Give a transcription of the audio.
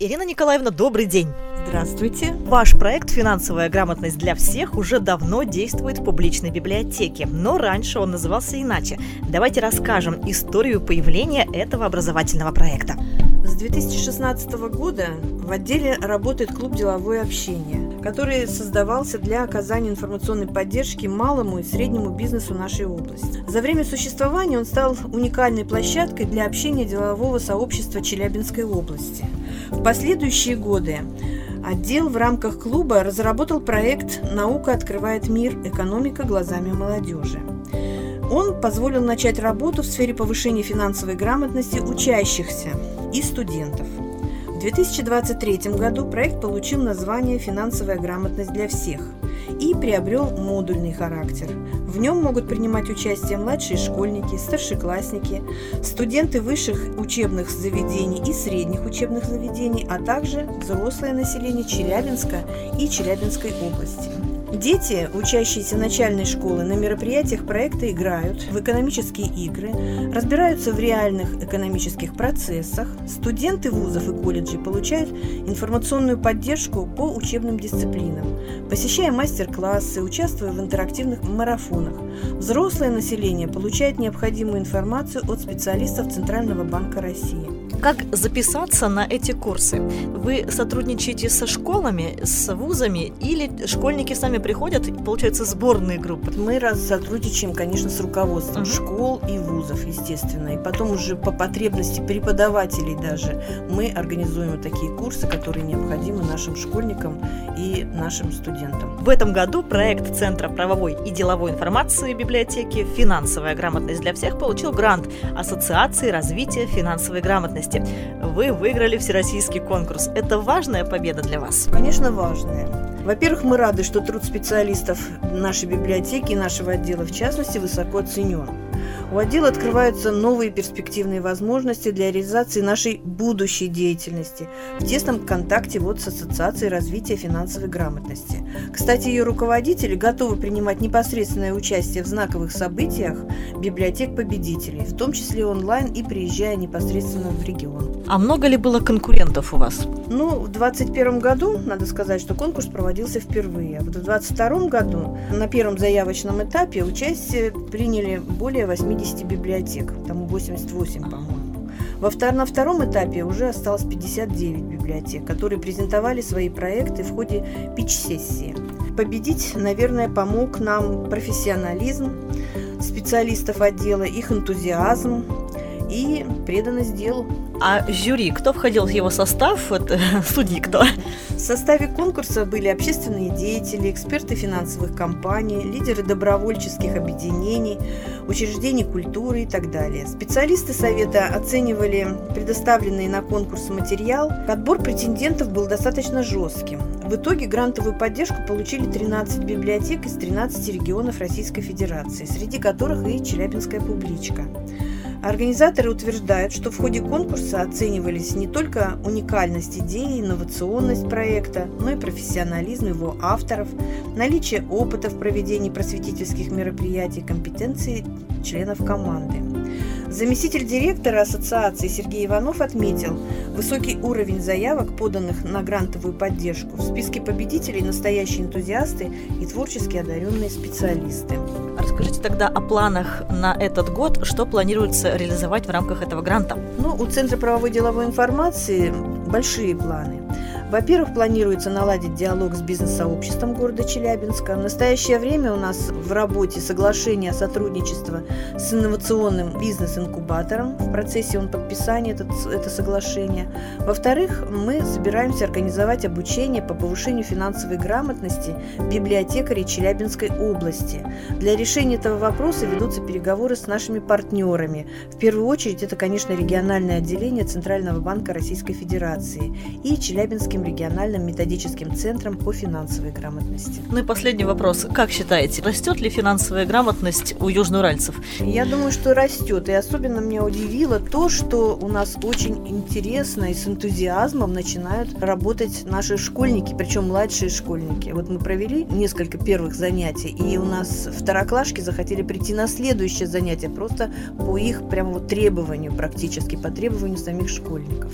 Ирина Николаевна, добрый день. Здравствуйте. Ваш проект «Финансовая грамотность для всех» уже давно действует в публичной библиотеке, но раньше он назывался иначе. Давайте расскажем историю появления этого образовательного проекта. С 2016 года в отделе работает клуб «Деловое общение», который создавался для оказания информационной поддержки малому и среднему бизнесу нашей области. За время существования он стал уникальной площадкой для общения делового сообщества Челябинской области. В последующие годы Отдел в рамках клуба разработал проект «Наука открывает мир. Экономика глазами молодежи». Он позволил начать работу в сфере повышения финансовой грамотности учащихся и студентов. В 2023 году проект получил название «Финансовая грамотность для всех» и приобрел модульный характер. В нем могут принимать участие младшие школьники, старшеклассники, студенты высших учебных заведений и средних учебных заведений, а также взрослое население Челябинска и Челябинской области. Дети, учащиеся начальной школы, на мероприятиях проекта играют в экономические игры, разбираются в реальных экономических процессах. Студенты вузов и колледжей получают информационную поддержку по учебным дисциплинам, посещая мастер-классы, участвуя в интерактивных марафонах. Взрослое население получает необходимую информацию от специалистов Центрального банка России. Как записаться на эти курсы? Вы сотрудничаете со школами, с вузами или школьники сами приходят, и получается, сборные группы? Мы раз сотрудничаем, конечно, с руководством uh-huh. школ и вузов, естественно. И потом уже по потребности преподавателей даже мы организуем такие курсы, которые необходимы нашим школьникам и нашим студентам. В этом году проект Центра правовой и деловой информации библиотеки «Финансовая грамотность для всех» получил грант Ассоциации развития финансовой грамотности. Вы выиграли всероссийский конкурс. Это важная победа для вас? Конечно, важная. Во-первых, мы рады, что труд специалистов нашей библиотеки и нашего отдела, в частности, высоко оценен. У отдела открываются новые перспективные возможности для реализации нашей будущей деятельности в тесном контакте вот с Ассоциацией развития финансовой грамотности. Кстати, ее руководители готовы принимать непосредственное участие в знаковых событиях библиотек победителей, в том числе онлайн и приезжая непосредственно в регион. А много ли было конкурентов у вас? Ну, в 2021 году, надо сказать, что конкурс проводился впервые. А вот в 2022 году на первом заявочном этапе участие приняли более 80 80 библиотек, там 88, по-моему. Во втор- на втором этапе уже осталось 59 библиотек, которые презентовали свои проекты в ходе пич-сессии. Победить, наверное, помог нам профессионализм специалистов отдела, их энтузиазм и преданность делу. А жюри, кто входил в его состав? Вот, судьи кто? В составе конкурса были общественные деятели, эксперты финансовых компаний, лидеры добровольческих объединений, учреждений культуры и так далее. Специалисты совета оценивали предоставленный на конкурс материал. Отбор претендентов был достаточно жестким. В итоге грантовую поддержку получили 13 библиотек из 13 регионов Российской Федерации, среди которых и Челябинская публичка. Организаторы утверждают, что в ходе конкурса оценивались не только уникальность идеи, инновационность проекта, но и профессионализм его авторов, наличие опыта в проведении просветительских мероприятий, компетенции членов команды. Заместитель директора ассоциации Сергей Иванов отметил высокий уровень заявок, поданных на грантовую поддержку. В списке победителей настоящие энтузиасты и творчески одаренные специалисты. Расскажите тогда о планах на этот год, что планируется реализовать в рамках этого гранта? Ну, у Центра правовой деловой информации большие планы. Во-первых, планируется наладить диалог с бизнес-сообществом города Челябинска. В настоящее время у нас в работе соглашение о сотрудничестве с инновационным бизнес-инкубатором. В процессе он подписания этот, это соглашение. Во-вторых, мы собираемся организовать обучение по повышению финансовой грамотности библиотекарей Челябинской области. Для решения этого вопроса ведутся переговоры с нашими партнерами. В первую очередь это, конечно, региональное отделение Центрального банка Российской Федерации и Челябинский Челябинским региональным методическим центром по финансовой грамотности. Ну и последний вопрос. Как считаете, растет ли финансовая грамотность у южноуральцев? Я думаю, что растет. И особенно меня удивило то, что у нас очень интересно и с энтузиазмом начинают работать наши школьники, причем младшие школьники. Вот мы провели несколько первых занятий, и у нас второклашки захотели прийти на следующее занятие, просто по их прямо вот требованию практически, по требованию самих школьников.